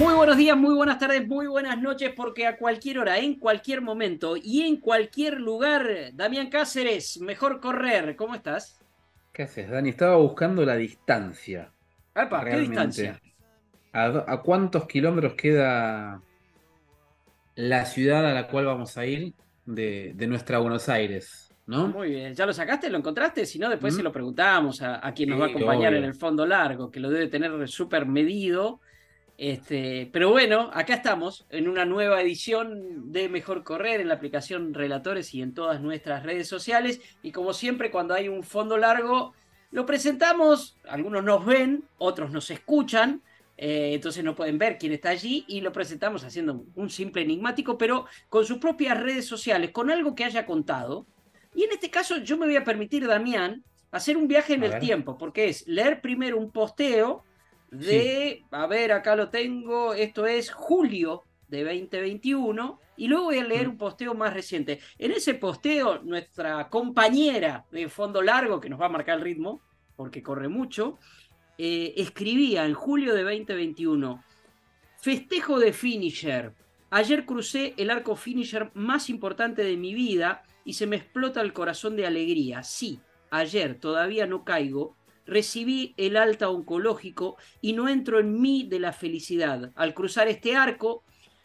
Muy buenos días, muy buenas tardes, muy buenas noches, porque a cualquier hora, en cualquier momento y en cualquier lugar, Damián Cáceres, mejor correr. ¿Cómo estás? ¿Qué haces, Dani? Estaba buscando la distancia. Epa, ¿qué distancia? ¿A, cuántos kilómetros queda la ciudad a la cual vamos a ir de, nuestra Buenos Aires? ¿no? Muy bien, ¿ya lo sacaste? ¿Lo encontraste? Si no, después se lo preguntamos a, quien nos va a acompañar en el fondo largo, que lo debe tener súper medido este, pero bueno, acá estamos en una nueva edición de Mejor Correr en la aplicación Relatores y en todas nuestras redes sociales. Y como siempre, cuando hay un fondo largo, lo presentamos. Algunos nos ven, otros nos escuchan. Eh, entonces no pueden ver quién está allí y lo presentamos haciendo un simple enigmático, pero con sus propias redes sociales, con algo que haya contado. Y en este caso yo me voy a permitir, Damián, hacer un viaje en el tiempo, porque es leer primero un posteo de, a ver, acá lo tengo, esto es julio de 2021, y luego voy a leer mm. un posteo más reciente. En ese posteo, nuestra compañera de fondo largo, que nos va a marcar el ritmo, porque corre mucho, eh, escribía en julio de 2021, festejo de finisher. Ayer crucé el arco finisher más importante de mi vida y se me explota el corazón de alegría. Sí, ayer todavía no caigo recibí el alta oncológico y no entro en mí de la felicidad. Al cruzar este arco,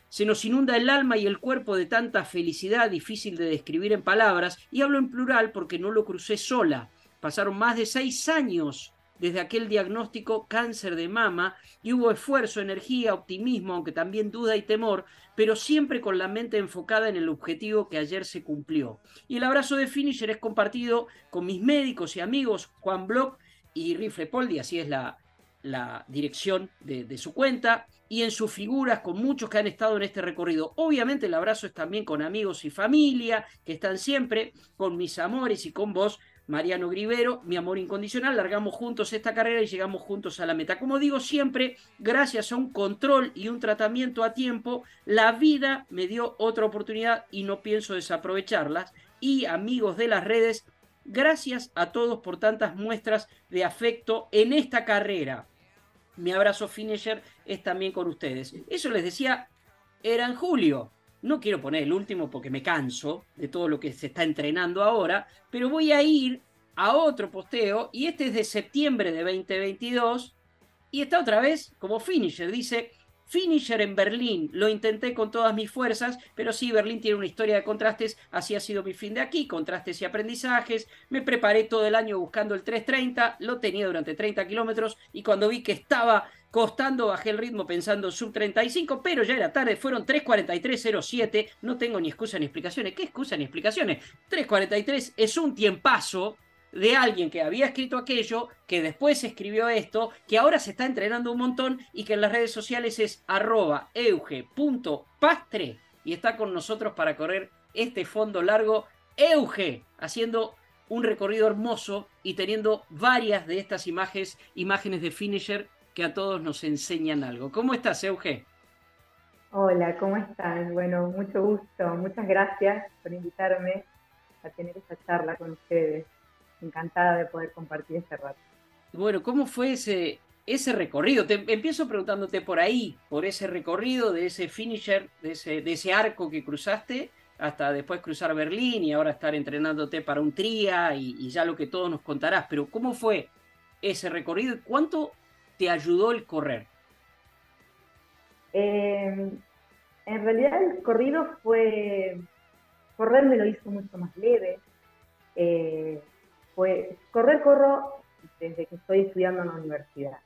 se nos inunda el alma y el cuerpo de tanta felicidad difícil de describir en palabras, y hablo en plural porque no lo crucé sola. Pasaron más de seis años desde aquel diagnóstico cáncer de mama y hubo esfuerzo, energía, optimismo, aunque también duda y temor, pero siempre con la mente enfocada en el objetivo que ayer se cumplió. Y el abrazo de Finisher es compartido con mis médicos y amigos Juan Bloch y Rifle Poldi, así es la, la dirección de, su cuenta, y en sus figuras con muchos que han estado en este recorrido. Obviamente el abrazo es también con amigos y familia, que están siempre, con mis amores y con vos, Mariano Grivero, mi amor incondicional, largamos juntos esta carrera y llegamos juntos a la meta. Como digo siempre, gracias a un control y un tratamiento a tiempo, la vida me dio otra oportunidad y no pienso desaprovecharlas. Y amigos de las redes, Gracias a todos por tantas muestras de afecto en esta carrera. Mi abrazo finisher es también con ustedes. Eso les decía, era en julio. No quiero poner el último porque me canso de todo lo que se está entrenando ahora, pero voy a ir a otro posteo y este es de septiembre de 2022 y está otra vez como finisher. Dice, Finisher en Berlín, lo intenté con todas mis fuerzas, pero sí, Berlín tiene una historia de contrastes, así ha sido mi fin de aquí, contrastes y aprendizajes, me preparé todo el año buscando el 330, lo tenía durante 30 kilómetros y cuando vi que estaba costando bajé el ritmo pensando sub 35, pero ya era tarde, fueron 3.43.07, no tengo ni excusa ni explicaciones, ¿qué excusa ni explicaciones? 3.43 es un tiempazo, de alguien que había escrito aquello, que después escribió esto, que ahora se está entrenando un montón y que en las redes sociales es arroba euge.pastre y está con nosotros para correr este fondo largo. Euge, haciendo un recorrido hermoso y teniendo varias de estas imágenes, imágenes de finisher que a todos nos enseñan algo. ¿Cómo estás, Euge? Hola, ¿cómo estás? Bueno, mucho gusto. Muchas gracias por invitarme a tener esta charla con ustedes encantada de poder compartir este rato. Bueno, ¿cómo fue ese, ese recorrido? Te empiezo preguntándote por ahí, por ese recorrido, de ese finisher, de ese, de ese arco que cruzaste, hasta después cruzar Berlín y ahora estar entrenándote para un tría y, ya lo que todos nos contarás. Pero ¿cómo fue ese recorrido y cuánto te ayudó el correr? Em, en realidad el corrido fue, correr me lo hizo mucho más leve. Eh, pues correr corro desde que estoy estudiando en la universidad.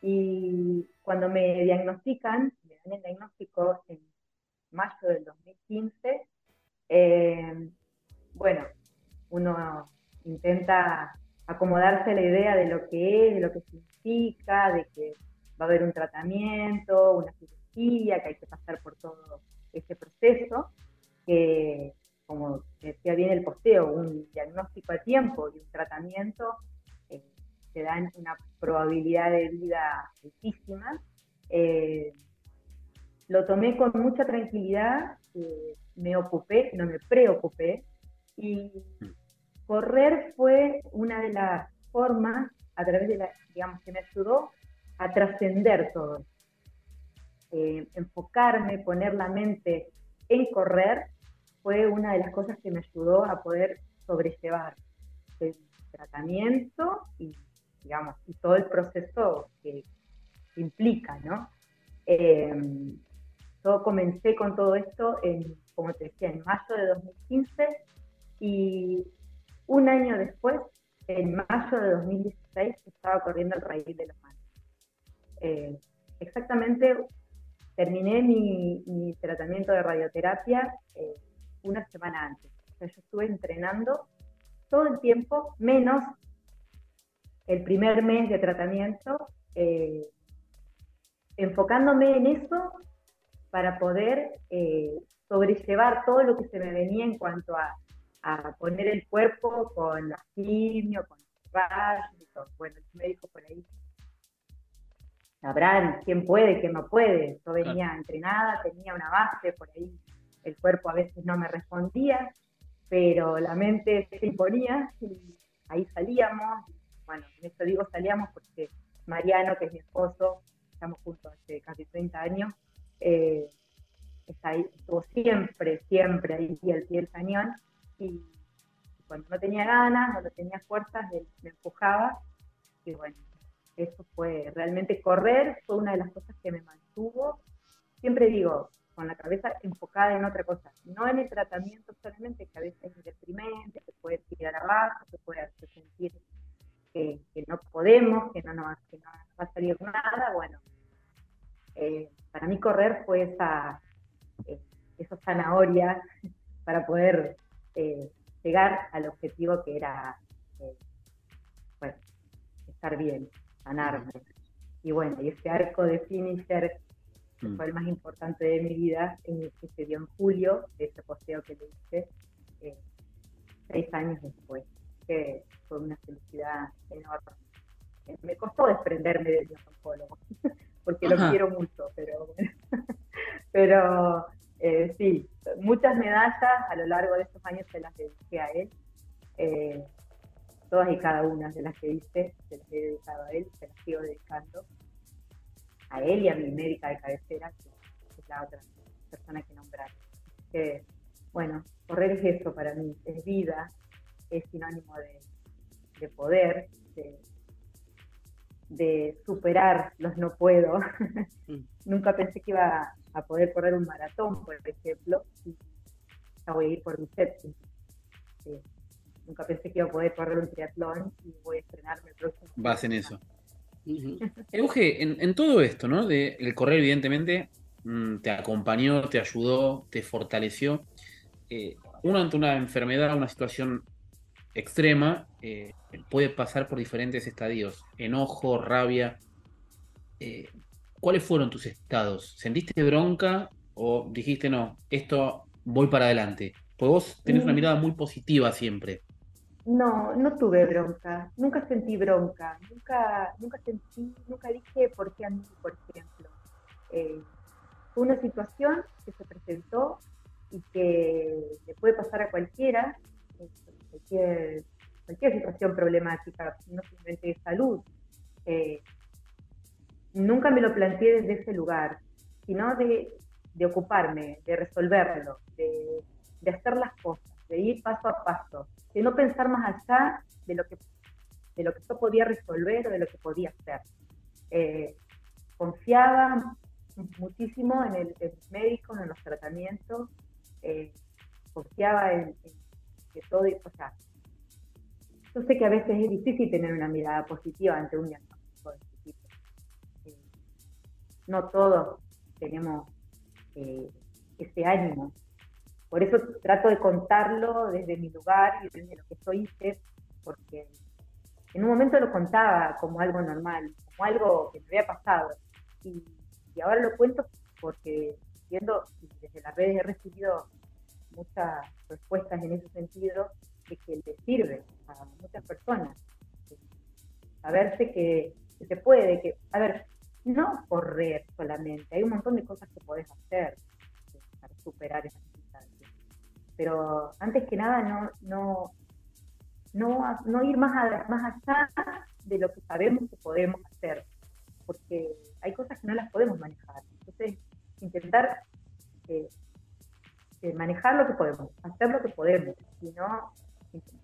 Y cuando me diagnostican, me dan el diagnóstico en mayo del 2015, eh, bueno, uno intenta acomodarse a la idea de lo que es, de lo que significa, de que va a haber un tratamiento, una cirugía, que hay que pasar por todo ese proceso, que como decía bien el posteo, un diagnóstico a tiempo y un tratamiento eh, te dan una probabilidad de vida altísima. Eh, lo tomé con mucha tranquilidad, eh, me ocupé, no me preocupé, y correr fue una de las formas a través de la, digamos, que me ayudó a trascender todo. Eh, enfocarme, poner la mente en correr, fue una de las cosas que me ayudó a poder sobrellevar el tratamiento y, digamos, y todo el proceso que, implica, ¿no? Eh, yo comencé con todo esto, en, como te decía, en mayo de 2015 y un año después, en mayo de 2016, estaba corriendo el raíz de los manos. Eh, exactamente, terminé mi, tratamiento de radioterapia eh, una semana antes. O sea, yo estuve entrenando todo el tiempo, menos el primer mes de tratamiento, eh, enfocándome en eso para poder sobrellevar todo lo que se me venía en cuanto a a poner el cuerpo con la quimio, con los rayos y todo. Bueno, el médico por ahí sabrán quién puede, quién no puede. Yo venía entrenada, tenía una base, por ahí el cuerpo a veces no me respondía, pero la mente se imponía y ahí salíamos. Bueno, en esto digo salíamos porque Mariano, que es mi esposo, estamos juntos hace casi 30 años, eh, está ahí, estuvo siempre, siempre ahí al pie del cañón y cuando no tenía ganas, no tenía fuerzas, él me empujaba y bueno, eso fue realmente correr, fue una de las cosas que me mantuvo, siempre digo, con la cabeza enfocada en otra cosa, no en el tratamiento solamente, que a veces es deprimente, que puede tirar abajo, que puede hacer sentir que, no podemos, que no, nos, va a salir nada, bueno, eh, para mí correr fue esa, eh, esa zanahoria para poder eh, llegar al objetivo que era eh, estar bien, sanarme. Y bueno, y ese arco de finisher, que mm. fue el más importante de mi vida, que se dio en julio, ese posteo que le hice, eh, seis años después, que fue una felicidad enorme. Me costó desprenderme de mi oncólogo, porque lo quiero mucho, pero, pero eh, sí, muchas medallas a lo largo de estos años se las dediqué a él. Eh, todas y cada una de las que hice se las he dedicado a él, se las sigo dedicando a él y a mi médica de cabecera, que es la otra persona que nombrar. Que, bueno, correr es eso para mí, es vida, es sinónimo de, de poder, de, de superar los no puedo. Mm. Nunca pensé que iba a poder correr un maratón, por ejemplo, y ya voy a ir por mi séptimo. nunca pensé que iba a poder correr un triatlón y voy a estrenarme el próximo. Vas en eso. Euge, en, todo esto, ¿no? De, el correr, evidentemente, mm, te acompañó, te ayudó, te fortaleció. Eh, uno ante una enfermedad, una situación extrema, eh, puede pasar por diferentes estadios, enojo, rabia. Eh, ¿Cuáles fueron tus estados? ¿Sentiste bronca o dijiste, no, esto voy para adelante? Pues vos tenés una mm. mirada muy positiva siempre. No, no tuve bronca, nunca sentí bronca, nunca, nunca sentí, nunca dije por qué a mí, por ejemplo. Eh, fue una situación que se presentó y que le puede pasar a cualquiera, cualquier, cualquier situación problemática, no simplemente de salud. Eh, nunca me lo planteé desde ese lugar, sino de, ocuparme, de resolverlo, de, hacer las cosas, de ir paso a paso, de no pensar más allá de lo que, de lo que yo podía resolver o de lo que podía hacer. Eh, confiaba muchísimo en el, médico, en los tratamientos, eh, confiaba en, que todo, o sea, yo sé que a veces es difícil tener una mirada positiva ante un diagnóstico de este tipo. Eh, no todos tenemos ese ánimo. Por eso trato de contarlo desde mi lugar y desde lo que soy hice, porque en un momento lo contaba como algo normal, como algo que me había pasado. Y, ahora lo cuento porque viendo desde las redes he recibido muchas respuestas en ese sentido de que le sirve a muchas personas. Saberse que, que se puede, que, a ver, no correr solamente, hay un montón de cosas que podés hacer para superar esas. Pero antes que nada, no, no, no, no ir más, más allá de lo que sabemos que podemos hacer, porque hay cosas que no las podemos manejar. Entonces, intentar eh, eh, manejar lo que podemos, hacer lo que podemos, y no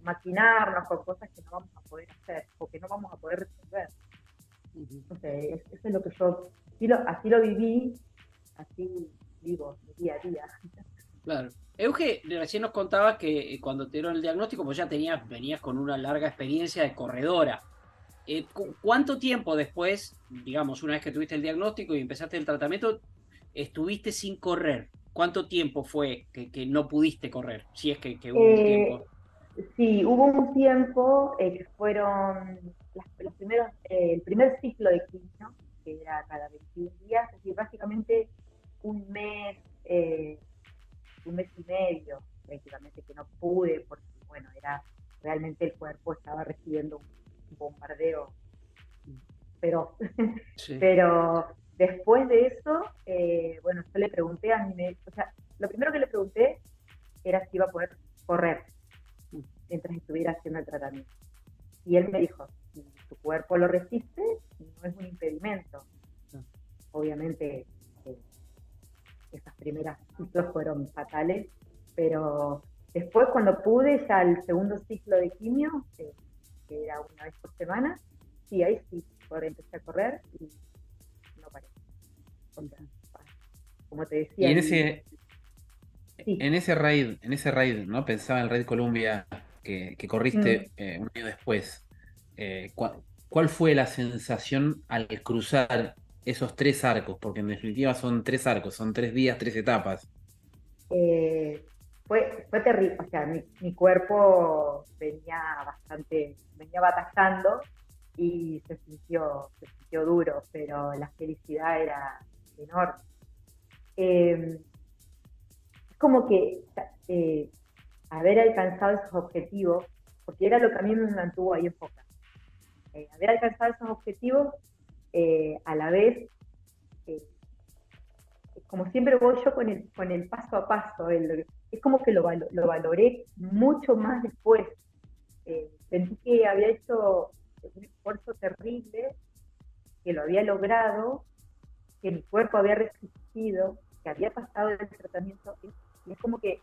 maquinarnos con cosas que no vamos a poder hacer o que no vamos a poder resolver. Entonces, eso es lo que yo, así lo, así lo viví, así vivo mi día a día. Claro. Euge, recién nos contaba que eh, cuando te dieron el diagnóstico, pues ya tenías, venías con una larga experiencia de corredora. Eh, ¿Cuánto tiempo después, digamos, una vez que tuviste el diagnóstico y empezaste el tratamiento, estuviste sin correr? ¿Cuánto tiempo fue que, no pudiste correr? Si es que, hubo un eh, tiempo. Sí, hubo un tiempo que fueron los primeros, el primer ciclo de quimio, que era cada 21 días, es decir, básicamente un mes un mes y medio, prácticamente, que no pude, porque, bueno, era realmente el cuerpo estaba recibiendo un, bombardeo pero, pero después de eso, eh, bueno, yo le pregunté a mi médico, o sea, lo primero que le pregunté era si iba a poder correr mientras estuviera haciendo el tratamiento. Y él me dijo, si tu cuerpo lo resiste, no es un impedimento. Obviamente esas primeras ciclos fueron fatales, pero después cuando pude ya el segundo ciclo de quimio, que era una vez por semana, sí, ahí sí, empecé a correr y no paré. Como te decía. Y en ese, en ese raid, en ese raid, ¿no? Pensaba en el raid Columbia que, corriste mm. eh, un año después. Eh, ¿Cuál fue la sensación al cruzar esos tres arcos? Porque en definitiva son tres arcos, son tres días, tres etapas. Eh, fue, fue terrible, o sea, mi, cuerpo venía bastante, venía batallando y se sintió, se sintió duro, pero la felicidad era enorme. Em, es como que eh, haber alcanzado esos objetivos, porque era lo que a mí me mantuvo ahí enfocado. Eh, haber alcanzado esos objetivos eh, a la vez, eh, como siempre voy yo con el, con el paso a paso, es como que lo, lo valoré mucho más después. Eh, sentí que había hecho un esfuerzo terrible, que lo había logrado, que mi cuerpo había resistido, que había pasado el tratamiento, y es como que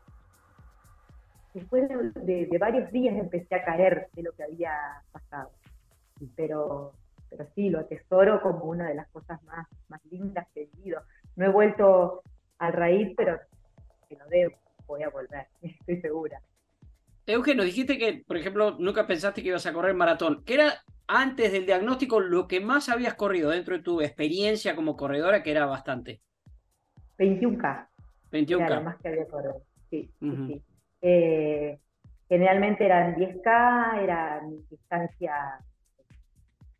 después de, de, varios días empecé a caer de lo que había pasado. Pero pero sí, lo atesoro como una de las cosas más, más lindas que he vivido. No he vuelto al raíz, pero que lo debo, voy a volver, estoy segura. Eugenio, dijiste que, por ejemplo, nunca pensaste que ibas a correr maratón. ¿Qué era antes del diagnóstico lo que más habías corrido dentro de tu experiencia como corredora, que era bastante? 21K. 21K. Era lo más que había corrido, sí. sí. Eh, generalmente eran 10K, era mi distancia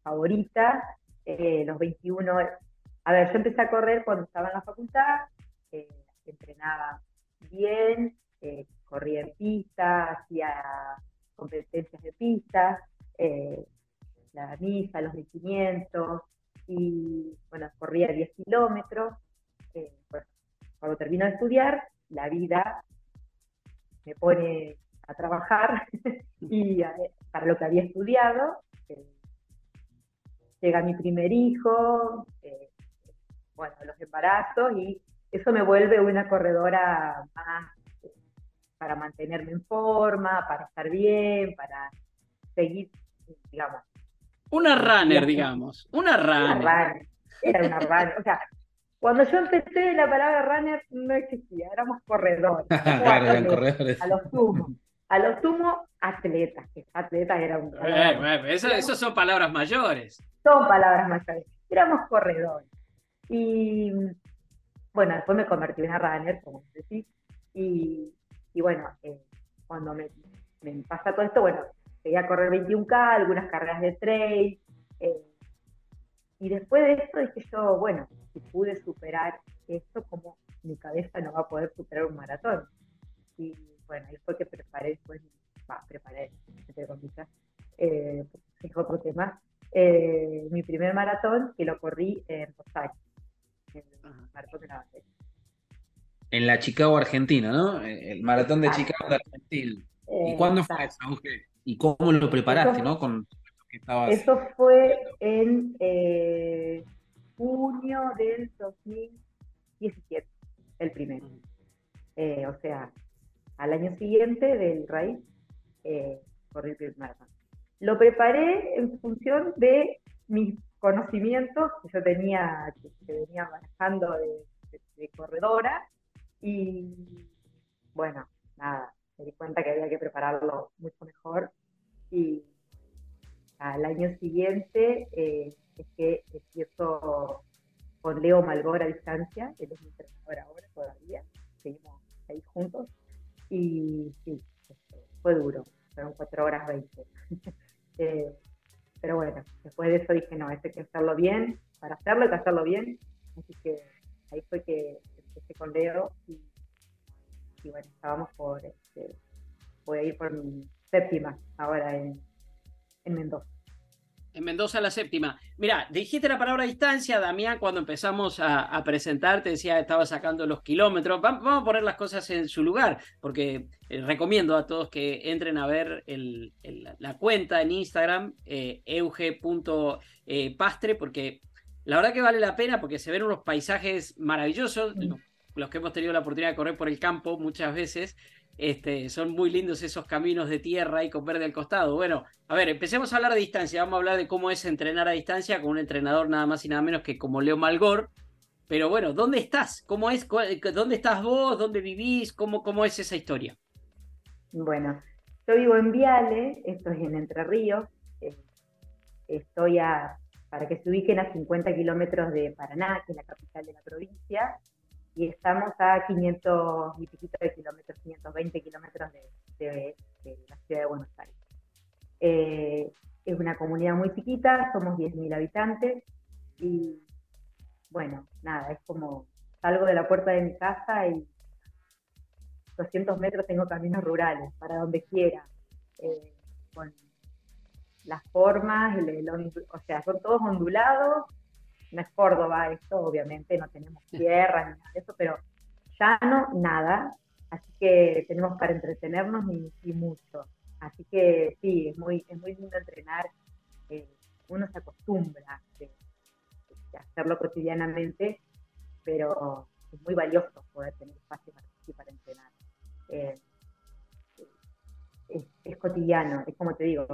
favorita, eh, los 21, a ver, yo empecé a correr cuando estaba en la facultad, eh, entrenaba bien, eh, corría en pista, hacía competencias de pista, la misa, los 1500, y bueno, corría 10 kilómetros. cuando termino de estudiar, la vida me pone a trabajar y para lo que había estudiado, llega mi primer hijo, eh, bueno, los embarazos y eso me vuelve una corredora más eh, para mantenerme en forma, para estar bien, para seguir, digamos. Una runner, digamos. Una runner. Una runner. Era una runner. O sea, cuando yo empecé la palabra runner no existía, éramos corredores. claro, corredores. A los sumos. A los sumos, atletas, que atletas era un... Esas son palabras mayores son palabras mayores. Éramos corredores. Y bueno, después me convertí en una runner, como decís, y, y bueno, eh, cuando me, me, pasa todo esto, bueno, llegué a correr 21K, algunas carreras de trail. Eh, y después de esto dije yo, bueno, si pude superar esto, como mi cabeza no va a poder superar un maratón. Y bueno, ahí fue que preparé, después, va, preparé, entre comillas, eh, es otro tema, eh, mi primer maratón que lo corrí en Rosario, en el maratón de la En la Chicago, Argentina, ¿no? El maratón de Chicago de Argentina. ¿Y cuándo fue eso? ¿Y cómo lo preparaste, no? Con Eso fue en eh, junio del 2017, el primero. Eh, o sea, al año siguiente del raíz, eh, corrí el maratón. Lo preparé en función de mis conocimientos que yo tenía, que, venía manejando de corredora, y bueno, nada, me di cuenta que había que prepararlo mucho mejor. Y al año siguiente eh, es que empiezo con Leo Malgora a distancia, él es mi entrenador ahora todavía, seguimos ahí juntos. Y sí, este, fue duro, fueron cuatro horas 20. Eh, pero bueno, después de eso dije, no, esto hay que hacerlo bien, para hacerlo hay que hacerlo bien, así que ahí fue que empecé con Leo y, y bueno, estábamos por, este, voy a ir por mi séptima ahora en, Mendoza. En Mendoza la séptima. Mira, dijiste la palabra distancia, Damián, cuando empezamos a, presentarte, decía estaba sacando los kilómetros. vamos a poner las cosas en su lugar, porque eh, recomiendo a todos que entren a ver la cuenta en Instagram, eh, euge.pastre, porque la verdad que vale la pena, porque se ven unos paisajes maravillosos, mm. los que hemos tenido la oportunidad de correr por el campo muchas veces, este, son muy lindos esos caminos de tierra y con verde al costado. Bueno, a ver, empecemos a hablar de distancia. Vamos a hablar de cómo es entrenar a distancia con un entrenador nada más y nada menos que como Leo Malgor. Pero bueno, ¿dónde estás? ¿Cómo es? ¿Dónde estás vos? ¿Dónde vivís? ¿Cómo, cómo es esa historia? Bueno, yo vivo en Viale, esto es en Entre Ríos. Eh, estoy a, para que se ubiquen a 50 kilómetros de Paraná, que es la capital de la provincia y estamos a 500 y piquito de kilómetros, 520 kilómetros de, la ciudad de Buenos Aires. Eh, es una comunidad muy chiquita, somos 10.000 habitantes y bueno, nada, es como salgo de la puerta de mi casa y 200 metros tengo caminos rurales para donde quiera, eh, con las formas, o sea, son todos ondulados, no es Córdoba esto, obviamente no tenemos tierra ni nada de eso, pero llano, nada, así que tenemos para entretenernos y, mucho. Así que sí, es muy, es muy lindo entrenar, eh, uno se acostumbra a hacerlo cotidianamente, pero es muy valioso poder tener espacio para, para entrenar. Eh, es, es, cotidiano, es como te digo,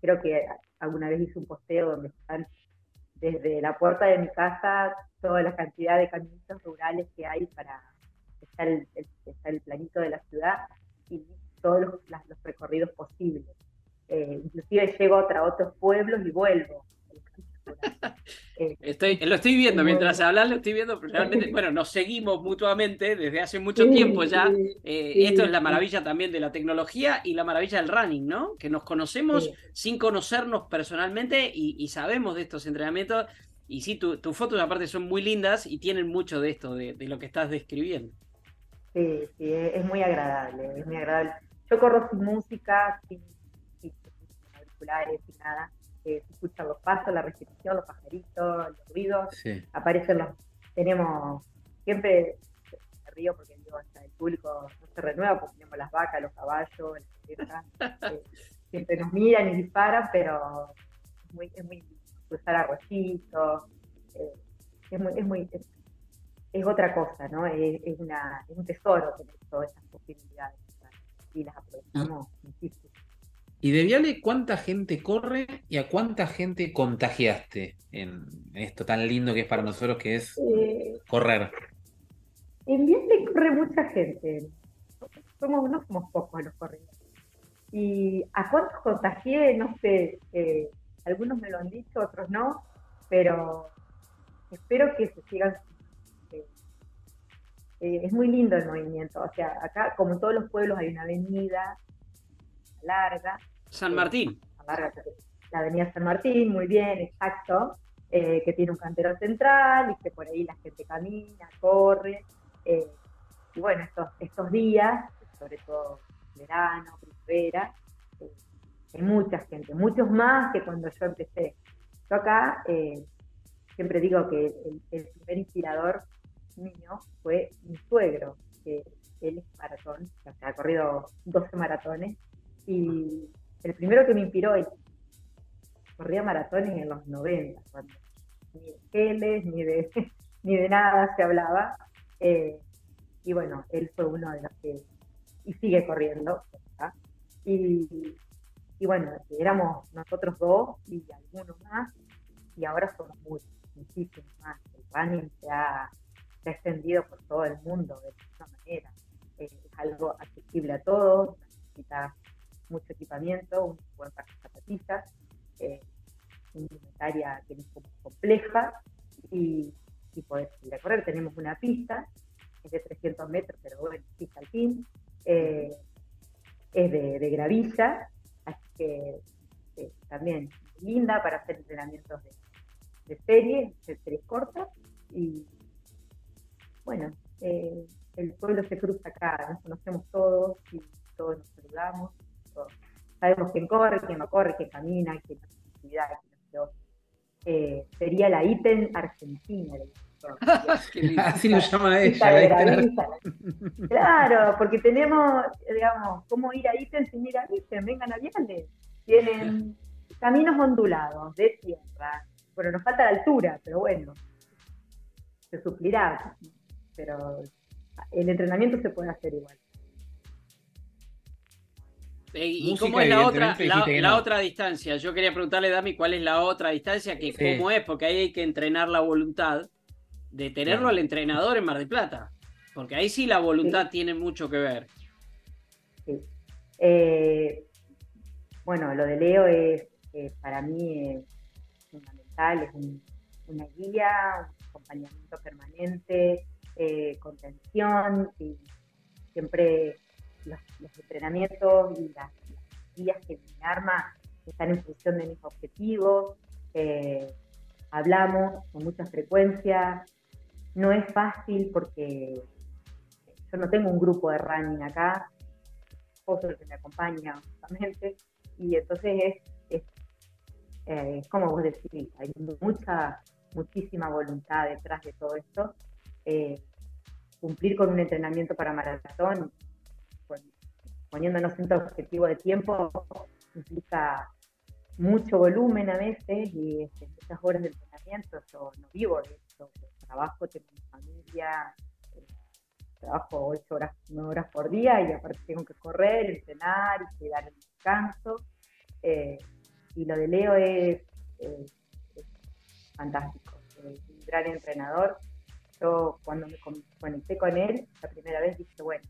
creo que alguna vez hice un posteo donde están desde la puerta de mi casa toda la cantidad de caminos rurales que hay para estar el, el, planito de la ciudad y todos los, recorridos posibles. Eh, inclusive llego a otros pueblos y vuelvo. Eh, estoy, lo estoy viendo, mientras hablas lo estoy viendo, realmente, bueno, nos seguimos mutuamente desde hace mucho tiempo ya. Eh, esto es la maravilla también de la tecnología y la maravilla del running, ¿no? Que nos conocemos sin conocernos personalmente y, sabemos de estos entrenamientos. Y sí, tus fotos aparte son muy lindas y tienen mucho de esto, de, lo que estás describiendo. Sí, sí, es muy agradable, es muy agradable. Yo corro sin música, sin, sin auriculares, sin nada se escuchan los pasos, la respiración, los pajaritos, los ruidos, aparecen los, tenemos, siempre me río porque digo, hasta el público no se renueva porque tenemos las vacas, los caballos, las eh, siempre nos miran y disparan, pero es muy, es muy cruzar arroyitos, eh, es muy, es muy, es, otra cosa, ¿no? Es, una, es un tesoro tener todas esas posibilidades y las aprovechamos muchísimo. ¿Y de Viale cuánta gente corre y a cuánta gente contagiaste en esto tan lindo que es para nosotros que es eh, correr? En Viale corre mucha gente. Somos, no somos pocos los corredores. Y a cuántos contagié, no sé. Eh, algunos me lo han dicho, otros no. Pero espero que se sigan. Eh, es muy lindo el movimiento. O sea, acá, como en todos los pueblos, hay una avenida larga San Martín. La avenida San Martín, muy bien, exacto, que tiene un cantero central y que por ahí la gente camina, corre. y bueno, estos, estos días, sobre todo verano, primavera, hay mucha gente, muchos más que cuando yo empecé. Yo acá eh, siempre digo que el, primer inspirador mío fue mi suegro, que él es maratón, o sea, ha corrido 12 maratones, y el primero que me inspiró, él corría maratones en los 90, cuando ni de geles, ni de, ni de nada se hablaba. Eh, y bueno, él fue uno de los que, y sigue corriendo, y, y bueno, éramos nosotros dos y algunos más, y ahora somos muchos, muchísimos más. El running se ha, extendido por todo el mundo de esta manera. Eh, es algo accesible a todos, necesita mucho equipamiento, un buen par de zapatillas, eh, una inventaria que es compleja y, y poder a correr. Tenemos una pista, es de 300 metros, pero bueno, pista al fin. Eh, es de, gravilla que también linda para hacer entrenamientos de, de series, de series cortas. Y bueno, eh, el pueblo se cruza acá, nos conocemos todos y todos nos saludamos. Sabemos quién corre, quién no corre, quién camina, quién hace actividad, quién no eh, sería la ITEN Argentina. Así lo llama ella. claro, porque tenemos, digamos, cómo ir a ítem sin ir a ítem, vengan a Viales. Tienen caminos ondulados, de tierra. Bueno, nos falta la altura, pero bueno, se suplirá. Pero el entrenamiento se puede hacer igual. ¿Y cómo es la otra, la, otra distancia? Yo quería preguntarle, Dami, cuál es la otra distancia, que cómo es, porque ahí hay que entrenar la voluntad de tenerlo al entrenador en Mar del Plata, porque ahí sí la voluntad tiene mucho que ver. Eh, bueno, lo de Leo es, para mí fundamental, es una guía, un acompañamiento permanente, eh, contención y siempre los, entrenamientos y las, guías que me arma están en función de mis objetivos. Eh, hablamos con mucha frecuencia, no es fácil porque yo no tengo un grupo de running acá, esposo que me acompaña justamente, y entonces es, eh, como vos decís, hay mucha, muchísima voluntad detrás de todo esto. Eh, cumplir con un entrenamiento para maratón, poniéndonos un objetivo de tiempo, implica mucho volumen a veces y este, muchas horas de entrenamiento. Yo no vivo de esto, trabajo, tengo mi familia, eh, trabajo ocho horas, nueve horas por día y aparte tengo que correr, entrenar y cuidar el descanso. Eh, y lo de Leo es, fantástico, es un gran entrenador. Yo cuando me conecté con él, la primera vez dije, bueno,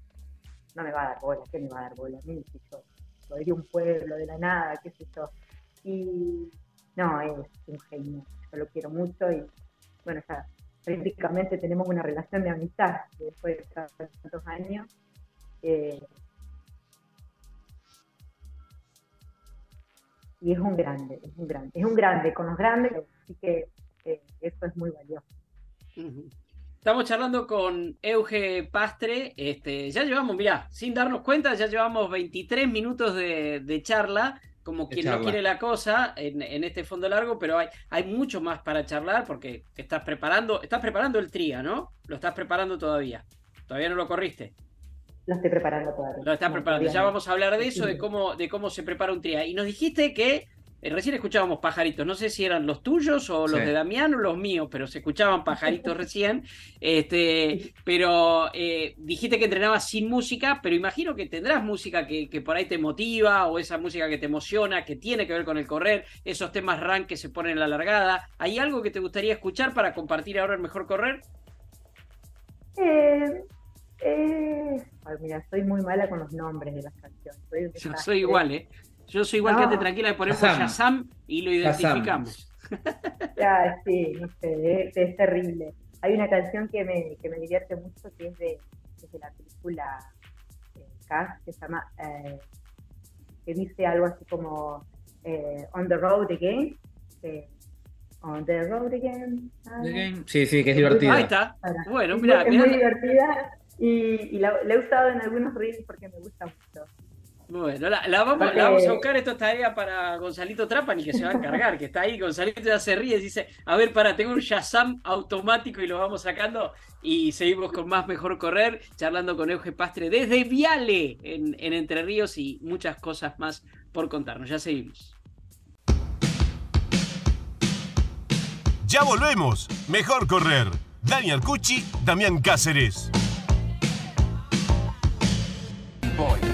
no me va a dar bola, ¿qué me va a dar bola? A mí, si yo soy de un pueblo, de la nada, qué sé yo. Y no, es un genio, yo lo quiero mucho y bueno, ya prácticamente tenemos una relación de amistad después de tantos años. Eh, y es un grande, es un grande, es un grande con los grandes, así que eh, eso es muy valioso. Estamos charlando con Euge Pastre, este, ya llevamos, mira, sin darnos cuenta, ya llevamos 23 minutos de, de charla como quien no quiere la cosa en, este fondo largo, pero hay, hay mucho más para charlar porque estás preparando, estás preparando el TRIA, ¿no? Lo estás preparando todavía. Todavía no lo corriste. Lo estoy preparando todavía. Lo estás preparando. Ya vamos a hablar de eso, de cómo, de cómo se prepara un TRIA. Y nos dijiste que recién escuchábamos pajaritos, no sé si eran los tuyos o los de Damián o los míos, pero se escuchaban pajaritos recién. Este, pero eh, dijiste que entrenabas sin música, pero imagino que tendrás música que, por ahí te motiva o esa música que te emociona, que tiene que ver con el correr, esos temas rank que se ponen en la largada. ¿Hay algo que te gustaría escuchar para compartir ahora el mejor correr? Eh, mira, soy muy mala con los nombres de las canciones. Yo soy igual, ¿eh? Yo soy igual que te tranquila, de ponemos Shazam y lo identificamos. Ya, sí, no sé, es, terrible. Hay una canción que me, que me divierte mucho que es de, la película eh, Cast, que se llama eh, que dice algo así como eh, On the Road Again. on the Road Again. Sí, sí, que es divertida. Ahí está. Bueno, mira, es, muy divertida y, la, he usado en algunos reels porque me gusta mucho. Bueno, la, vamos, a buscar esta tarea para Gonzalito Trapani que se va a encargar, que está ahí, Gonzalito ya se ríe y dice, a ver, para, tengo un Shazam automático y lo vamos sacando y seguimos con más Mejor Correr, charlando con Euge Pastre desde Viale en, en Entre Ríos y muchas cosas más por contarnos. Ya seguimos. Ya volvemos. Mejor Correr. Daniel Cucci, Damián Cáceres. travel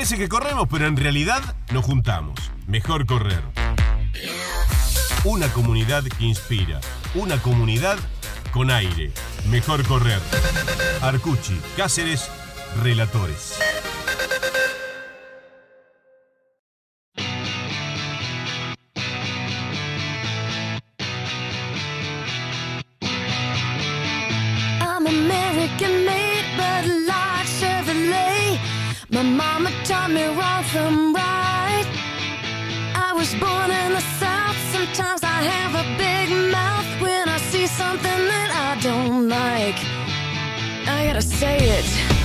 Parece que corremos, pero en realidad nos juntamos. Mejor correr. Una comunidad que inspira. Una comunidad con aire. Mejor correr. Arcuchi, Cáceres, Relatores. gotta say it.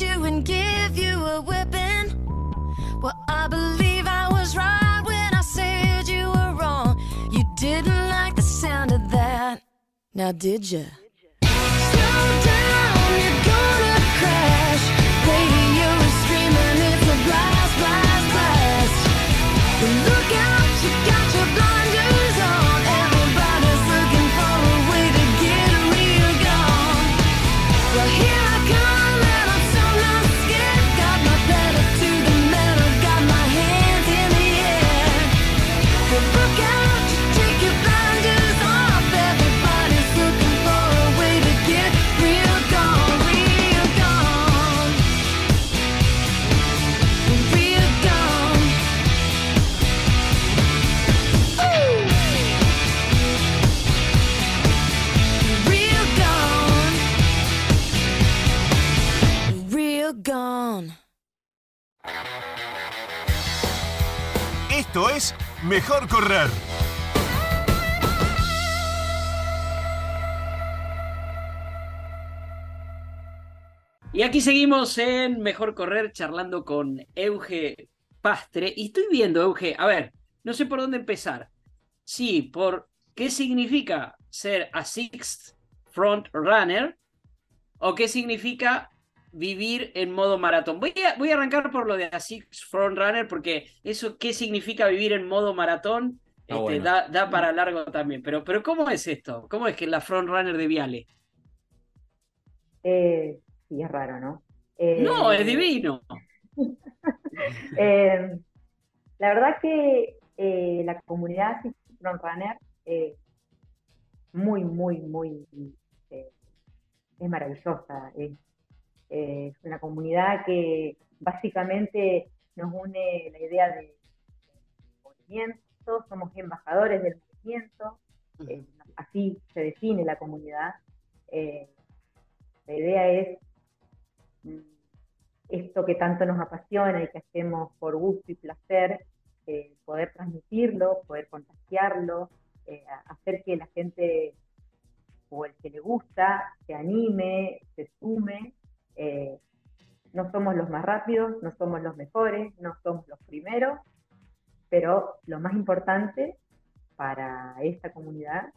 you and give you a whipping. Well, I believe I was right when I said you were wrong. You didn't like the sound of that. Now, did you? Slow down, you're gonna crash. Mejor correr. Y aquí seguimos en Mejor Correr charlando con Euge Pastre. Y estoy viendo, Euge, a ver, no sé por dónde empezar. Sí, por qué significa ser a Sixth Front Runner o qué significa vivir en modo maratón. Voy a, voy a arrancar por lo de Six Front Runner, porque eso, ¿qué significa vivir en modo maratón? Ah, este, da, para largo también. Pero, pero ¿cómo es esto? ¿Cómo es que la Front Runner de Viale? Eh, sí, es raro, ¿no? no, es eh, divino. Eh, la verdad que la comunidad Six Front Runner es muy, muy, muy es maravillosa, es eh, es una comunidad que básicamente nos une la idea de movimiento, somos embajadores del movimiento, eh, así se define la comunidad. Eh, la idea es mm, esto que tanto nos apasiona y que hacemos por gusto y placer, poder transmitirlo, poder contagiarlo, eh, hacer que la gente o el que le gusta se anime, se sume. Eh, no somos los más rápidos, no somos los mejores, no somos los primeros, pero lo más importante para esta comunidad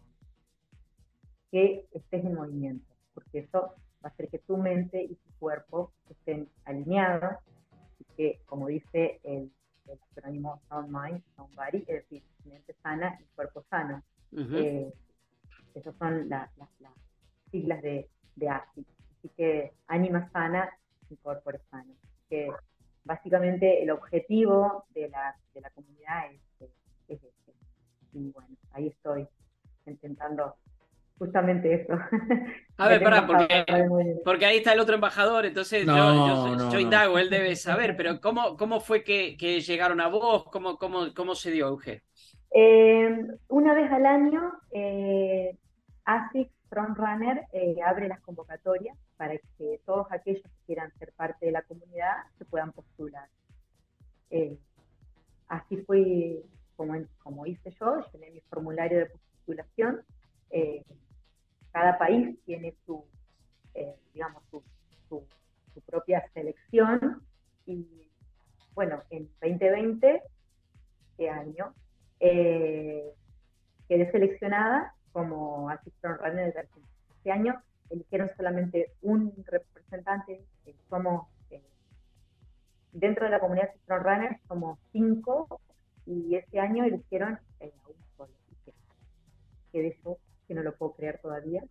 que estés en movimiento, porque eso va a hacer que tu mente y tu cuerpo estén alineados y que, como dice el, el acrónimo Sound Mind, Sound Body, es decir, mente sana y cuerpo sano. Eh, esas son las siglas de, de ASI. Así que ánima sana y cuerpo sano. Que básicamente el objetivo de la, de la comunidad es, es, este. Y bueno, ahí estoy intentando justamente eso. A ver, pará, porque, ahí está el otro embajador, entonces yo, indago, él debe saber, pero ¿cómo, cómo fue que, llegaron a vos? ¿Cómo, cómo, cómo se dio, Euge? Eh, una vez al año, eh, ASIC Frontrunner eh, abre las convocatorias para que todos aquellos que quieran ser parte de la comunidad se puedan postular. Eh, así fue como, como hice yo, llené mi formulario de postulación. Eh, cada país tiene su, digamos, su, su, propia selección y bueno, en 2020, este año, quedé seleccionada como Assistant Runner de Argentina. Este año eligieron solamente un representante, eh, somos, eh, dentro de la comunidad Assistant Runner somos cinco, y este año eligieron eh, a un solo. Que, de eso, que no lo puedo creer todavía.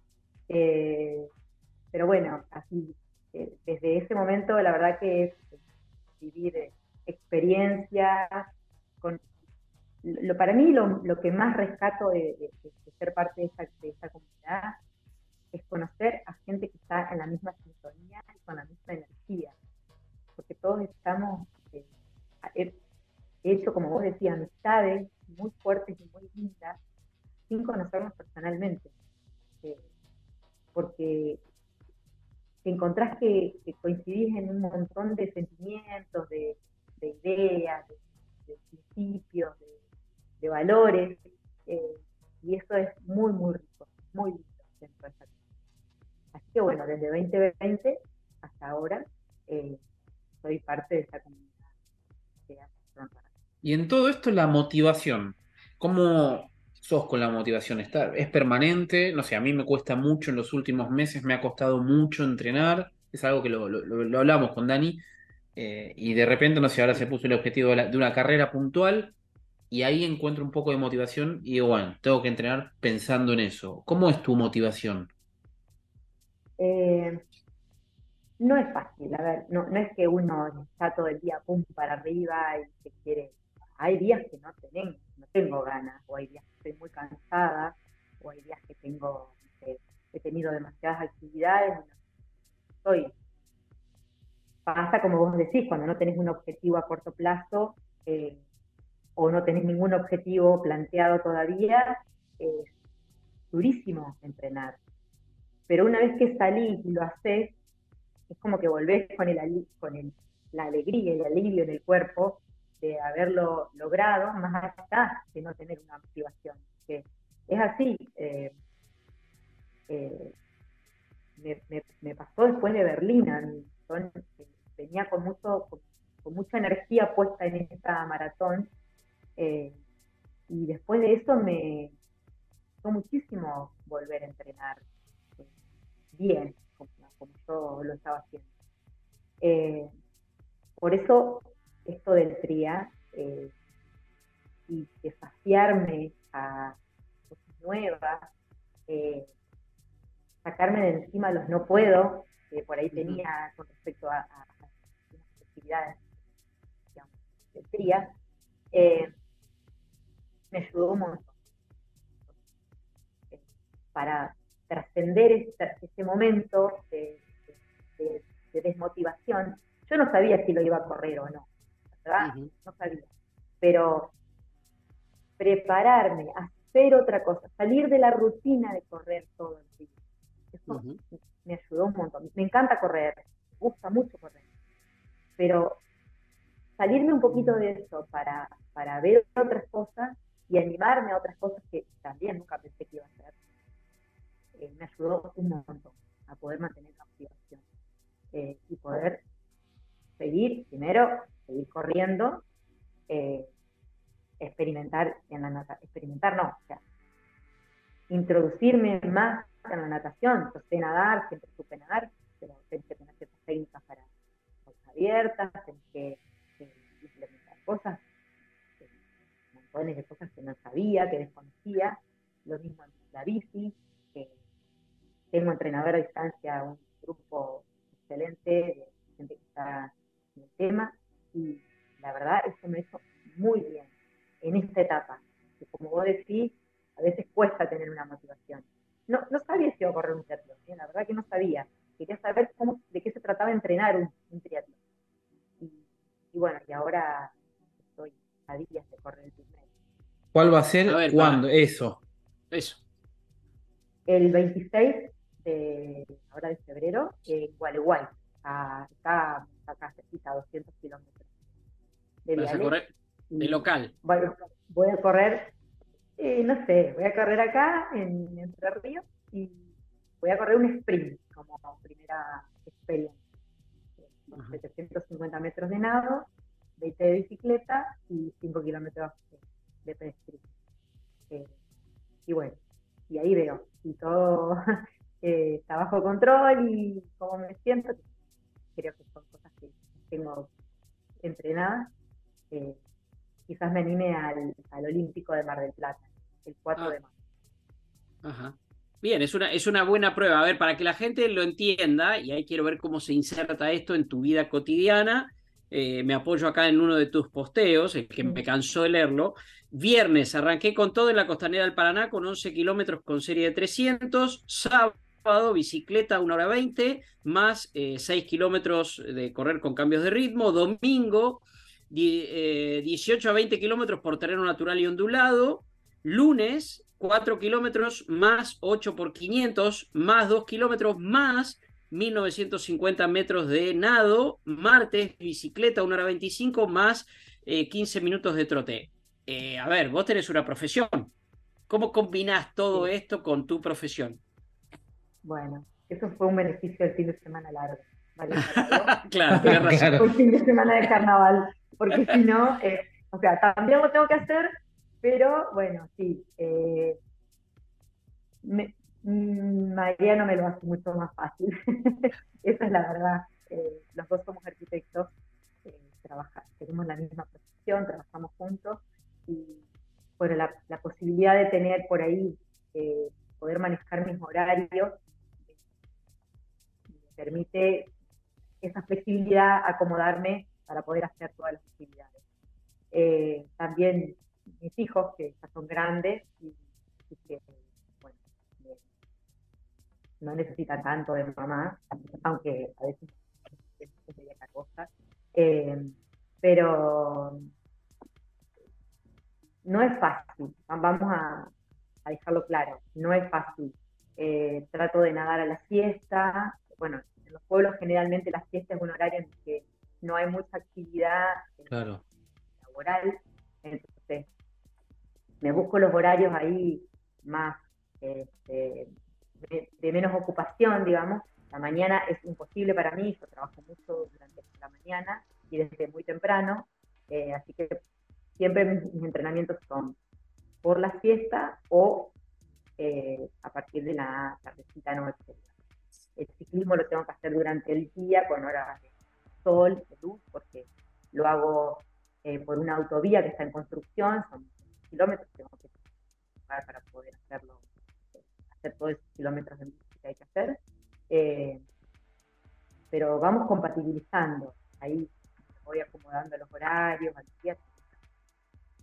pero bueno, así, desde ese momento la verdad que vivir experiencias con lo, para mí lo, lo, que más rescato de, ser parte de esta, de esta, comunidad es conocer a gente que está en la misma sintonía y con la misma energía, porque todos estamos, eh, he, hecho, como vos decías, amistades muy fuertes y muy lindas sin conocernos personalmente, eh, porque encontrás que, coincidís en un montón de sentimientos, de, ideas, de, principios, de valores, eh, y eso es muy, muy rico, muy lindo que bueno, desde 2020 hasta ahora eh, soy parte de esta comunidad Y en todo esto la motivación, ¿cómo sos con la motivación? ¿Está, ¿Es permanente? No sé, a mí me cuesta mucho en los últimos meses, me ha costado mucho entrenar, es algo que lo, lo, hablamos con Dani, eh, y de repente, no sé, ahora se puso el objetivo de una carrera puntual, y ahí encuentro un poco de motivación y digo, bueno, tengo que entrenar pensando en eso. ¿Cómo es tu motivación? Eh, no es fácil, a ver, no, no es que uno está todo el día pum para arriba y que quiere. Hay días que no, tengo, no tengo ganas, o hay días que estoy muy cansada, o hay días que tengo, he tenido demasiadas actividades. Estoy. Pasa como vos decís, cuando no tenés un objetivo a corto plazo, eh, o no tenés ningún objetivo planteado todavía, es durísimo entrenar. Pero una vez que salís y lo haces, es como que volvés con, el, con la alegría y el alivio en el cuerpo de haberlo logrado, más allá de no tener una motivación. Que es así. Eh, eh, me, pasó después de Berlín. venía con, mucho, con mucha energía puesta en esta maratón eh, y después de eso me costó muchísimo volver a entrenar bien, como, yo lo estaba haciendo. Eh, por eso esto del TRIA y desafiarme a cosas nuevas, sacarme de encima los no puedo, que por ahí tenía con respecto a, a, las actividades digamos, del TRIA, me ayudó un montón. Para trascender este, momento de, desmotivación, yo no sabía si lo iba a correr o no, ¿verdad? No sabía. Pero prepararme, hacer otra cosa, salir de la rutina de correr todo el día. Eso me ayudó un montón. Me encanta correr, me gusta mucho correr. Pero salirme un poquito de eso para, para ver otras cosas y animarme a otras cosas que también nunca pensé que iba a hacer, eh, me ayudó un montón a poder mantener la motivación eh, y poder seguir, primero, seguir corriendo, eh, experimentar en la natación, experimentar no, o sea, introducirme más en la natación. Yo sé nadar, siempre supe nadar, pero tenés que tener ciertas técnicas para cosas abiertas, tenés que, implementar cosas, montones de cosas que no sabía, que desconocía. Lo mismo en la bici, que tengo entrenador a distancia, un grupo excelente de gente que está en el tema, y la verdad eso me hizo muy bien en esta etapa, que como vos decís, a veces cuesta tener una motivación. No, no sabía si iba a correr un triatlón, ¿eh? la verdad que no sabía. Quería saber cómo, de qué se trataba entrenar un, un triatlón. Y, bueno, y ahora estoy a días de correr el primer. ¿Cuál va a ser? ¿Cuándo? Eso. Eso. El 26 de, ahora de febrero, en Gualeguay. está acá cerquita, a 200 kilómetros. De ¿Vas a correr de local? Bueno, voy a correr eh, no sé, voy a correr acá en Entre Ríos y voy a correr un sprint como primera experiencia. 750 metros de nado, 20 de bicicleta y 5 kilómetros de, de eh, y bueno, y ahí veo si todo eh, está bajo control y cómo me siento. Creo que son cosas que tengo entrenadas. Eh, quizás me anime al, al Olímpico de Mar del Plata, el 4 ah. de marzo. Ajá. Bien, es una, es una buena prueba. A ver, para que la gente lo entienda, y ahí quiero ver cómo se inserta esto en tu vida cotidiana, eh, me apoyo acá en uno de tus posteos, el que me cansó de leerlo. Viernes arranqué con todo en la costanera del Paraná con 11 kilómetros con serie de 300. Sábado, bicicleta 1 hora 20, más 6 eh, kilómetros de correr con cambios de ritmo. Domingo, 18 eh, a 20 kilómetros por terreno natural y ondulado. Lunes, 4 kilómetros más 8 por 500, más 2 kilómetros más 1950 metros de nado. Martes, bicicleta 1 hora 25 más 15 minutos de trote. Eh, a ver, vos tenés una profesión. ¿Cómo combinás todo esto con tu profesión? Bueno, eso fue un beneficio del fin de semana largo. claro, tienes razón. Un fin de semana de carnaval porque si no, eh, o sea, también lo tengo que hacer, pero bueno, sí. Eh, mm, Mariano me lo hace mucho más fácil. Esa es la verdad. Eh, los dos somos arquitectos, tenemos la misma profesión, trabajamos juntos y bueno, la, la posibilidad de tener por ahí, poder manejar mis horarios, me permite esa flexibilidad, acomodarme para poder hacer todas las actividades. Eh, también mis hijos, que ya son grandes y, que, bueno, eh, no necesitan tanto de mamá, aunque a veces es, media cosa. Eh, pero no es fácil, vamos a, a dejarlo claro, no es fácil. trato de nadar a la siesta, bueno, en los pueblos generalmente la siesta es un horario en que no hay mucha actividad laboral, entonces me busco los horarios ahí más este, de, menos ocupación, digamos. La mañana es imposible para mí, yo trabajo mucho durante la mañana y desde muy temprano, eh, así que siempre mis, entrenamientos son por la siesta o eh, a partir de la tardecita noche. El ciclismo lo tengo que hacer durante el día con horas de sol, de luz, porque lo hago eh, por una autovía que está en construcción, son kilómetros que tengo que para poder hacerlo, hacer todos esos kilómetros de que hay que hacer. Eh, pero vamos compatibilizando, ahí voy acomodando los horarios, al día,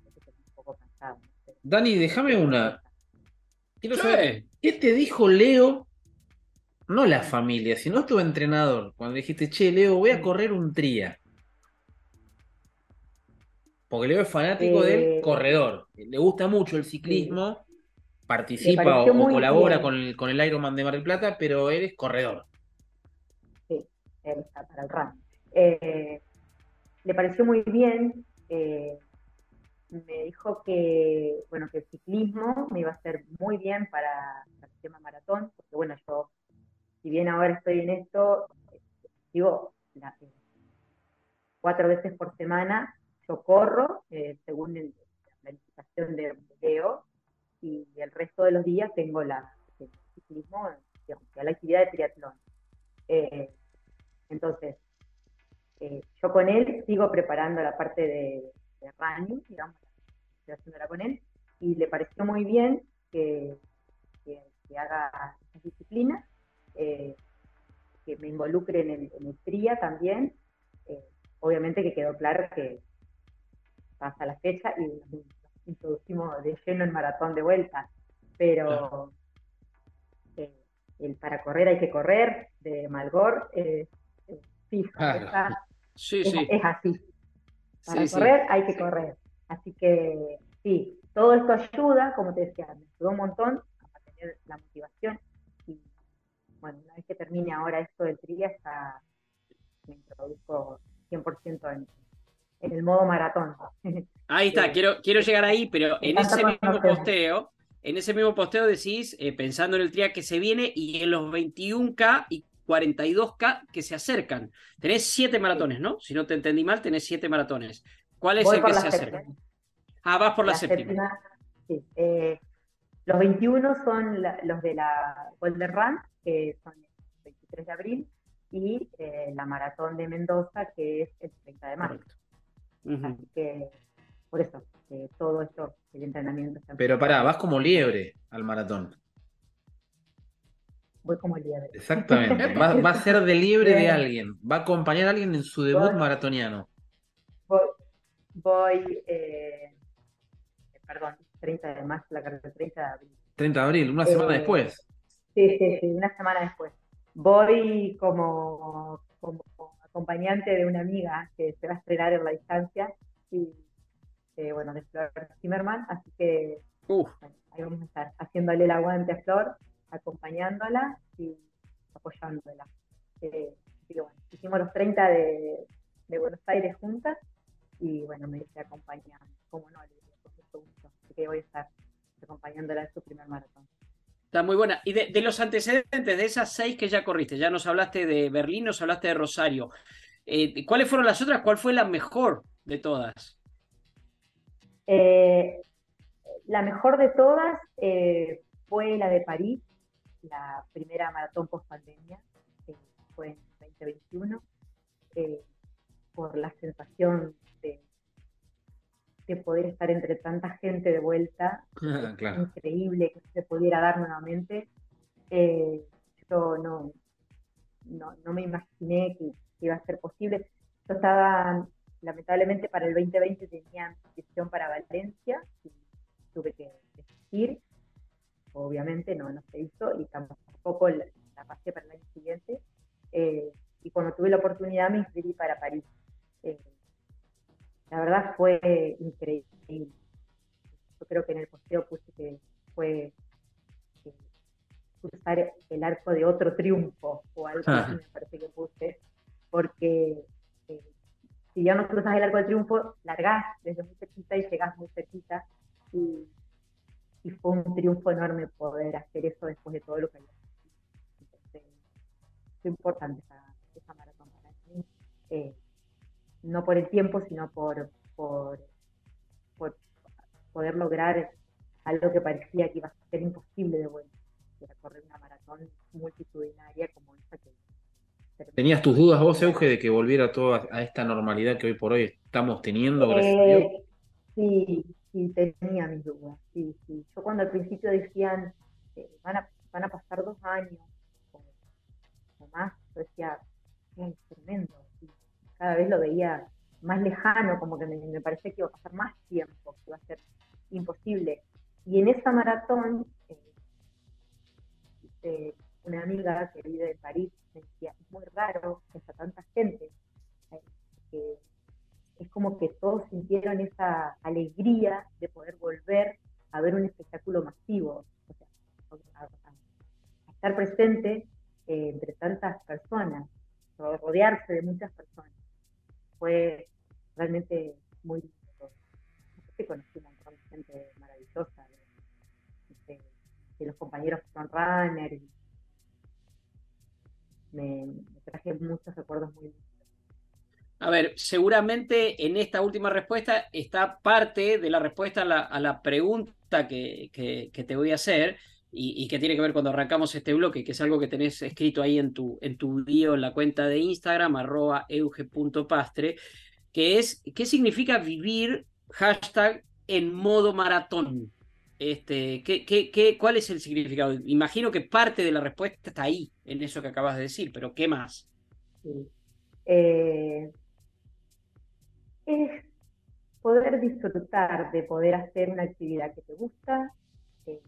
un poco cansado. Dani, déjame una. Quiero saber, ¿qué te dijo Leo no la familia, sino tu entrenador, cuando dijiste, che, Leo, voy a correr un tría. Porque Leo es fanático del eh, corredor, le gusta mucho el ciclismo, participa o, colabora con el, con el Ironman de Mar del Plata, pero eres corredor. Sí, él está para el run. Eh, le pareció muy bien. Eh, me dijo que, bueno, que el ciclismo me iba a hacer muy bien para, el tema maratón, porque bueno, yo, si bien ahora estoy en esto, digo, cuatro veces por semana yo corro, eh, según la planificación de video, y el resto de los días tengo la, el ciclismo, la actividad de triatlón. Eh, entonces, eh, yo con él sigo preparando la parte de, de running, digamos, estoy haciéndola con él, y le pareció muy bien que, que, haga esas disciplinas, eh, que me involucre en el, en el TRIA también. obviamente que quedó claro que pasa la fecha y nos introducimos de lleno el maratón de vuelta, pero el para correr hay que correr de Malgor es, sí, sí. es, así. Para correr hay que correr. Así que sí, todo esto ayuda, como te decía, me ayudó un montón a mantener la motivación. Bueno, una vez que termine ahora esto del tría, ya me introduzco 100% en, en el modo maratón. Ahí está, quiero, quiero llegar ahí, pero en ese mismo posteo, en ese mismo posteo decís, eh, pensando en el tría que se viene y en los 21K y 42K que se acercan. Tenés siete maratones, ¿no? Si no te entendí mal, tenés siete maratones. ¿Cuál es el que se acerca? Ah, vas por la, séptima. Sí. Eh, los 21 son los de la Golden Run, que son el 23 de abril, y eh, la maratón de Mendoza, que es el 30 de marzo. Así que, por eso, todo esto, el entrenamiento. Pero pará, vas como liebre al maratón voy como liebre. Exactamente, va, a ser de liebre de alguien, va a acompañar a alguien en su debut maratoniano. Voy, eh, perdón, 30 de marzo, la carrera 30 de abril. 30 de abril, una semana eh, después. Sí, sí, sí, una semana después. Voy como, como acompañante de una amiga que se va a estrenar en la distancia y eh, bueno, de Flor Zimmerman, así que ahí vamos a estar haciéndole el aguante a Flor acompañándola y apoyándola. Eh, hicimos los 30 de, Buenos Aires juntas y bueno, me dice acompañar, como no, le por mucho gusto, así que voy a estar acompañándola en su primer maratón. Está muy buena. Y de, los antecedentes, de esas seis que ya corriste, ya nos hablaste de Berlín, nos hablaste de Rosario. Eh, ¿Cuáles fueron las otras? ¿Cuál fue la mejor de todas? Eh, la mejor de todas fue la de París, la primera maratón post pandemia, que fue en 2021, eh, por la sensación de, de, poder estar entre tanta gente de vuelta, increíble que se pudiera dar nuevamente. Eh, yo no, no, me imaginé que, iba a ser posible. Yo estaba, lamentablemente para el 2020 tenía decisión para Valencia y tuve que desistir obviamente no, no se hizo y tampoco la, pasé para el año siguiente. Eh, y cuando tuve la oportunidad me inscribí para París. Eh, la verdad fue increíble. Yo creo que en el posteo puse que fue eh, cruzar el arco de otro triunfo o algo así me parece que puse, porque si ya no cruzas el arco de triunfo, largás desde muy cerquita y llegás muy cerquita. Y y fue un triunfo enorme poder hacer eso después de todo lo que había Entonces, fue importante esa, maratón para mí, eh, no por el tiempo, sino por, por, poder lograr algo que parecía que iba a ser imposible de vuelta, que era correr una maratón multitudinaria como esa que... ¿Tenías tus dudas vos, Euge, de que volviera todo a, esta normalidad que hoy por hoy estamos teniendo? Eh, sí, sí, tenía mis dudas, sí, sí. Yo cuando al principio decían, eh, van, a, van a pasar dos años o, más, yo decía, es tremendo. Cada vez lo veía más lejano, como que me, me, parecía que iba a pasar más tiempo, que iba a ser imposible. Y en esa maratón, eh, una amiga que vive en París me decía, es muy raro que haya tanta gente, eh, es como que todos sintieron esa alegría de poder volver a ver un espectáculo masivo, o sea, a, estar presente eh, entre tantas personas, rodearse de muchas personas. Fue realmente muy lindo. conocí un montón de gente maravillosa, de, los compañeros que son runners. Me, me traje muchos recuerdos muy lindos. A ver, seguramente en esta última respuesta está parte de la respuesta a la, pregunta que, te voy a hacer y, que tiene que ver cuando arrancamos este bloque, que es algo que tenés escrito ahí en tu, en tu bio en la cuenta de Instagram, arroba euge.pastre, que es, ¿qué significa vivir hashtag en modo maratón? Este, ¿qué, qué, cuál es el significado? Imagino que parte de la respuesta está ahí, en eso que acabas de decir, pero ¿qué más? Eh, es poder disfrutar de poder hacer una actividad que te gusta, eh,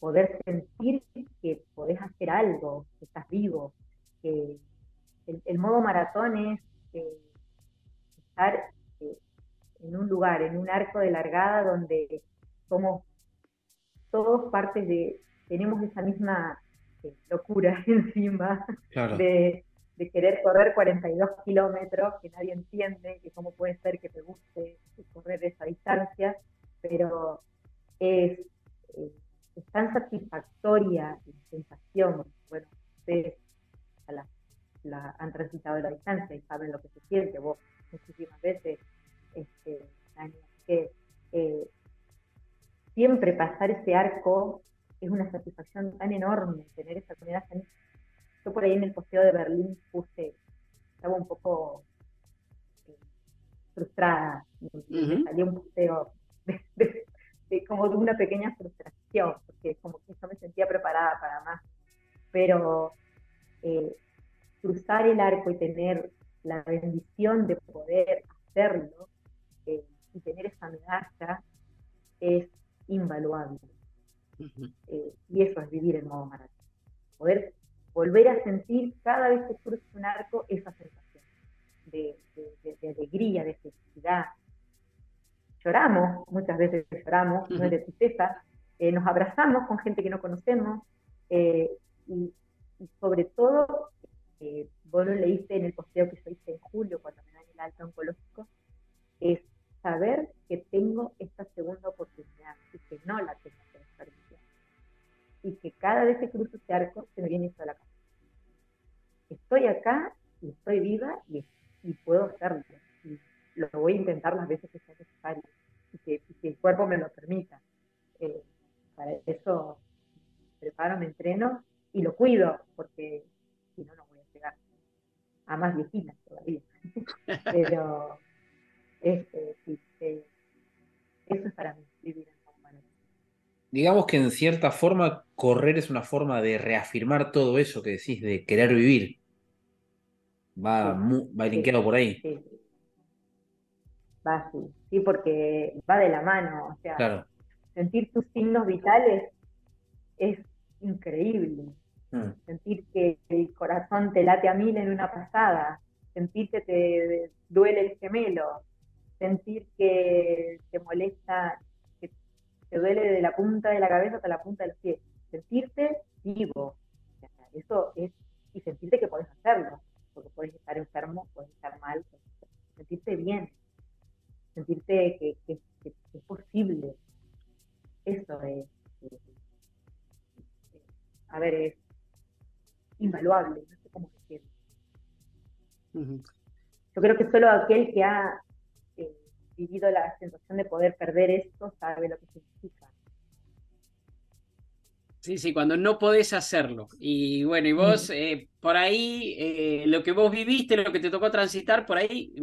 poder sentir que podés hacer algo, que estás vivo, que el, modo maratón es eh, estar eh, en un lugar, en un arco de largada donde somos todos partes de, tenemos esa misma locura encima de de querer correr 42 kilómetros, que nadie entiende, que cómo puede ser que te guste correr esa distancia, pero es, eh, tan satisfactoria la sensación. Bueno, ustedes la, han transitado la distancia y saben lo que se siente, vos muchísimas veces, este, que eh, siempre pasar ese arco es una satisfacción tan enorme, tener esa comunidad tan yo por ahí en el posteo de Berlín puse, estaba un poco eh, frustrada, me salió un posteo de, como de una pequeña frustración, porque como que yo me sentía preparada para más. Pero eh, cruzar el arco y tener la bendición de poder hacerlo eh, y tener esa medalla es invaluable. y eso es vivir en modo maratón. Poder volver a sentir cada vez que cruza un arco esa sensación de, alegría, de felicidad. Lloramos, muchas veces lloramos, no es de tristeza, eh, nos abrazamos con gente que no conocemos eh, y, sobre todo, eh, vos lo leíste en el posteo que yo hice en julio cuando me dan el alto oncológico, es saber que tengo esta segunda oportunidad y que no la tengo que desperdiciar y que cada vez que cruzo ese arco se me viene esto a la cabeza. Estoy acá y estoy viva y, puedo hacerlo. Y lo voy a intentar las veces que sea necesario y que, el cuerpo me lo permita. Eh, para eso preparo, me entreno y lo cuido, porque si no, no voy a llegar a más viejitas todavía. Pero este, sí, eh, eso es para mí, vivir en digamos que en cierta forma correr es una forma de reafirmar todo eso que decís, de querer vivir. Va, va linkeado por ahí. Sí. Va, sí. Sí, porque va de la mano. O sea, sentir tus signos vitales es increíble. Mm. Sentir que el corazón te late a mil en una pasada. Sentir que te duele el gemelo. Sentir que te molesta te duele de la punta de la cabeza hasta la punta del pie. Sentirte vivo. Eso es, y sentirte que puedes hacerlo, porque puedes estar enfermo, puedes estar mal, sentirte bien, sentirte que, es posible. Eso es, a ver, es invaluable, no sé cómo decirlo. Yo creo que solo aquel que ha vivido la sensación de poder perder esto, sabe lo que significa. Sí, sí, cuando no podés hacerlo. Y bueno, y vos, eh, por ahí, eh, lo que vos viviste, lo que te tocó transitar, por ahí,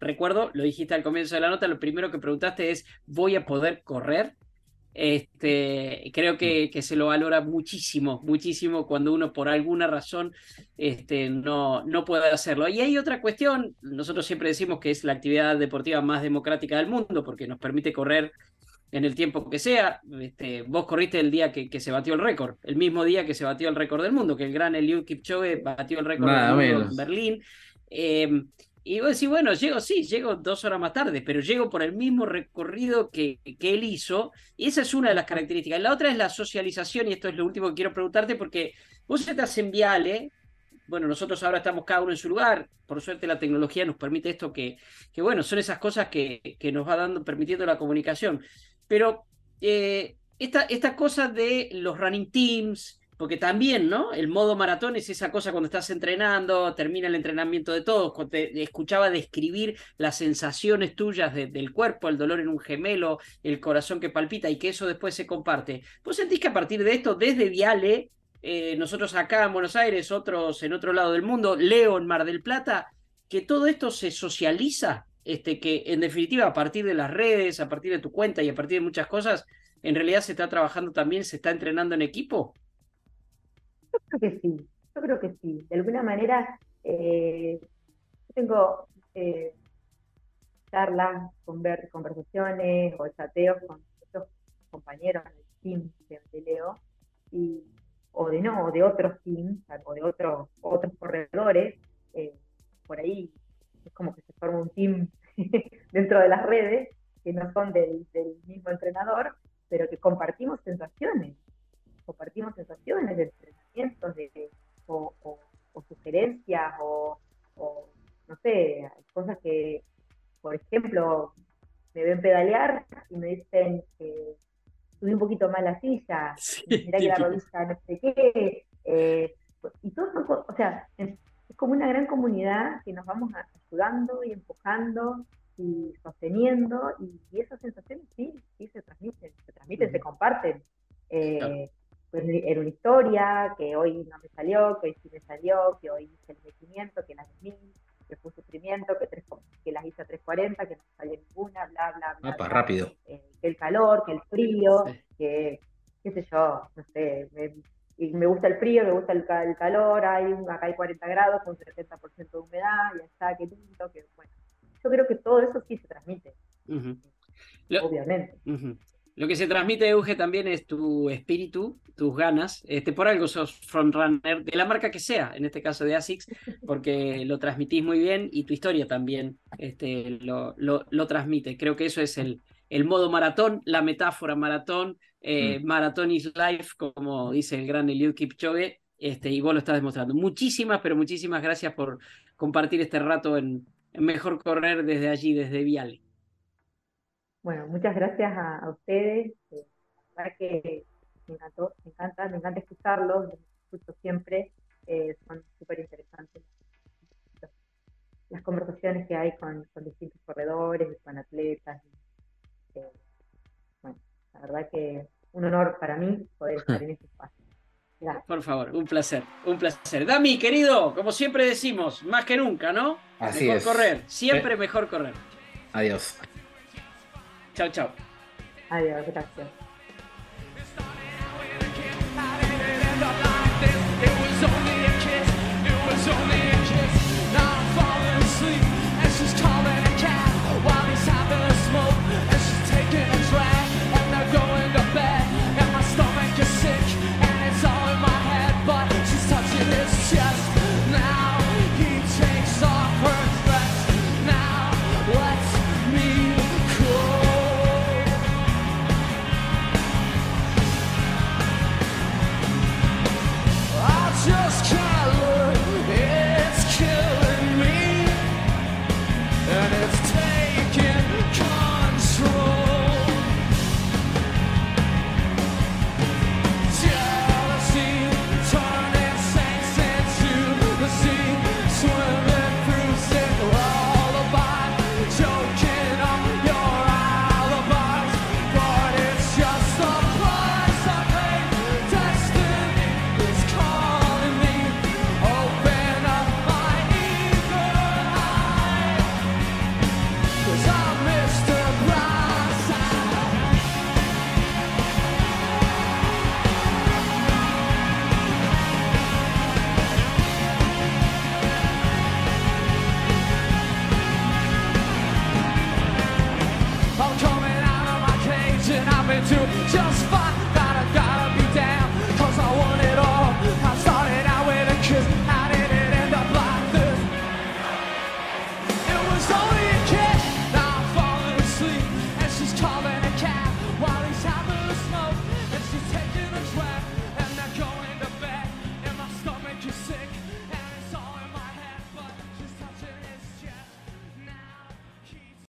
recuerdo, lo dijiste al comienzo de la nota, lo primero que preguntaste es, ¿voy a poder correr? Este, creo que, que, se lo valora muchísimo, muchísimo cuando uno por alguna razón este, no, no puede hacerlo. Y hay otra cuestión, nosotros siempre decimos que es la actividad deportiva más democrática del mundo porque nos permite correr en el tiempo que sea. Este, vos corriste el día que, que, se batió el récord, el mismo día que se batió el récord del mundo, que el gran Eliud Kipchoge batió el récord en Berlín. Eh, y vos decís, bueno, llego, sí, llego dos horas más tarde, pero llego por el mismo recorrido que, que él hizo. Y esa es una de las características. La otra es la socialización, y esto es lo último que quiero preguntarte, porque vos estás en Viale, bueno, nosotros ahora estamos cada uno en su lugar, por suerte la tecnología nos permite esto que, que bueno, son esas cosas que, que nos va dando, permitiendo la comunicación. Pero eh, esta, esta cosa de los running teams, porque también, ¿no? El modo maratón es esa cosa cuando estás entrenando, termina el entrenamiento de todos, te escuchaba describir las sensaciones tuyas del cuerpo, el dolor en un gemelo, el corazón que palpita y que eso después se comparte. ¿Vos sentís que a partir de esto, desde Viale, eh, nosotros acá en Buenos Aires, otros en otro lado del mundo, Leo en Mar del Plata, que todo esto se socializa? Este, que en definitiva a partir de las redes, a partir de tu cuenta y a partir de muchas cosas, en realidad se está trabajando también, se está entrenando en equipo? Yo creo que sí, yo creo que sí. De alguna manera, eh, tengo eh, charlas, conversaciones o chateos con muchos compañeros del team de, Leo, y, o de no, o de otros teams, o de otros, otros corredores, eh, por ahí es como que se forma un team dentro de las redes que no son del mismo entrenador, pero que compartimos sensaciones, compartimos sensaciones de entrenamientos de, o, sugerencias o, no sé, cosas que, por ejemplo, me ven pedalear y me dicen que subí un poquito mal la silla, mira que la rodilla no sé qué, eh, y todo o sea, es como una gran comunidad que nos vamos ayudando y empujando y sosteniendo, y, esas sensaciones sí, sí se transmiten, se transmiten, se comparten. Eh, pues, era una historia que hoy no me salió, que hoy sí me salió, que hoy hice el crecimiento, que las mil, que fue sufrimiento, que, tres, que las hice a 3.40, que no salió ninguna, bla, bla, bla. bla rápido. Eh, que el calor, que el frío, que, qué sé yo, no sé, me, y me gusta el frío, me gusta el, calor, hay, acá hay 40 grados con 70% de humedad, y está, qué lindo, que bueno yo creo que todo eso sí se transmite. obviamente. Lo que se transmite, Euge, también es tu espíritu, tus ganas. Este, por algo sos frontrunner de la marca que sea, en este caso de ASICS, porque lo transmitís muy bien y tu historia también este, lo, lo, transmite. Creo que eso es el, el modo maratón, la metáfora maratón, eh, mm. maratón is life, como dice el gran Eliud Kipchoge, este, y vos lo estás demostrando. Muchísimas, pero muchísimas gracias por compartir este rato en, mejor correr desde allí, desde Viale. Bueno, muchas gracias a, ustedes. Eh, la verdad que me encantó, me encanta, me encanta escucharlos, los escucho siempre, eh, son súper interesantes las conversaciones que hay con, distintos corredores, con atletas. Eh, bueno, la verdad que un honor para mí poder estar en este espacio. Por favor, un placer, un placer. Dami, querido, como siempre decimos, más que nunca, ¿no? Así mejor correr, siempre mejor correr. Adiós. Chao, chao. Adiós, gracias.